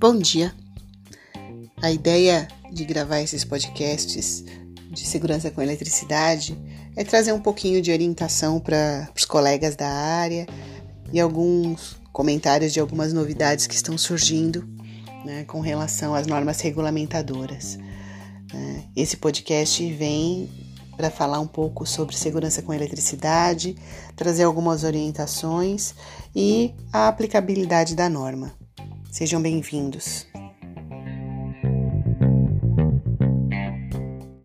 Bom dia. A ideia de gravar esses podcasts de segurança com eletricidade é trazer um pouquinho de orientação para os colegas da área e alguns comentários de algumas novidades que estão surgindo né, com relação às normas regulamentadoras. Né. Esse podcast vem para falar um pouco sobre segurança com eletricidade, trazer algumas orientações e a aplicabilidade da norma. Sejam bem-vindos.